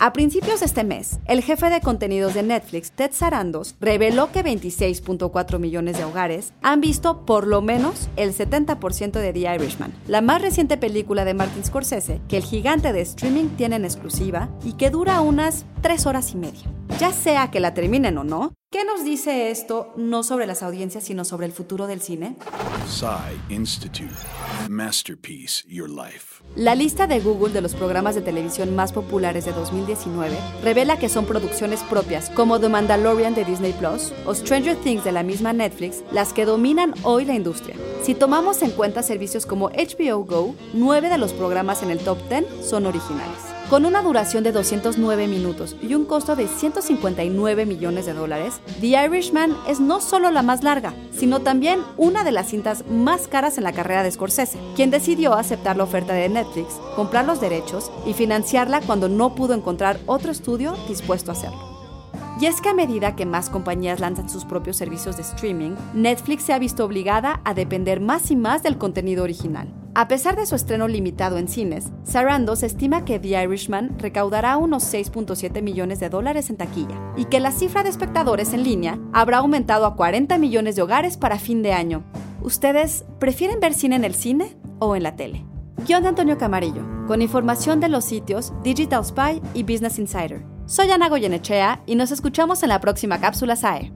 A principios de este mes, el jefe de contenidos de Netflix, Ted Sarandos, reveló que 26.4 millones de hogares han visto por lo menos el 70% de The Irishman, la más reciente película de Martin Scorsese que el gigante de streaming tiene en exclusiva y que dura unas 3 horas y media. Ya sea que la terminen o no, ¿Qué nos dice esto no sobre las audiencias, sino sobre el futuro del cine? Institute. Masterpiece Your Life. La lista de Google de los programas de televisión más populares de 2019 revela que son producciones propias como The Mandalorian de Disney Plus o Stranger Things de la misma Netflix las que dominan hoy la industria. Si tomamos en cuenta servicios como HBO Go, nueve de los programas en el top 10 son originales. Con una duración de 209 minutos y un costo de 159 millones de dólares, The Irishman es no solo la más larga, sino también una de las cintas más caras en la carrera de Scorsese, quien decidió aceptar la oferta de Netflix, comprar los derechos y financiarla cuando no pudo encontrar otro estudio dispuesto a hacerlo. Y es que a medida que más compañías lanzan sus propios servicios de streaming, Netflix se ha visto obligada a depender más y más del contenido original. A pesar de su estreno limitado en cines, Sarandos estima que The Irishman recaudará unos 6.7 millones de dólares en taquilla y que la cifra de espectadores en línea habrá aumentado a 40 millones de hogares para fin de año. ¿Ustedes prefieren ver cine en el cine o en la tele? Guión de Antonio Camarillo, con información de los sitios Digital Spy y Business Insider. Soy Ana Goyenechea y nos escuchamos en la próxima cápsula SAE.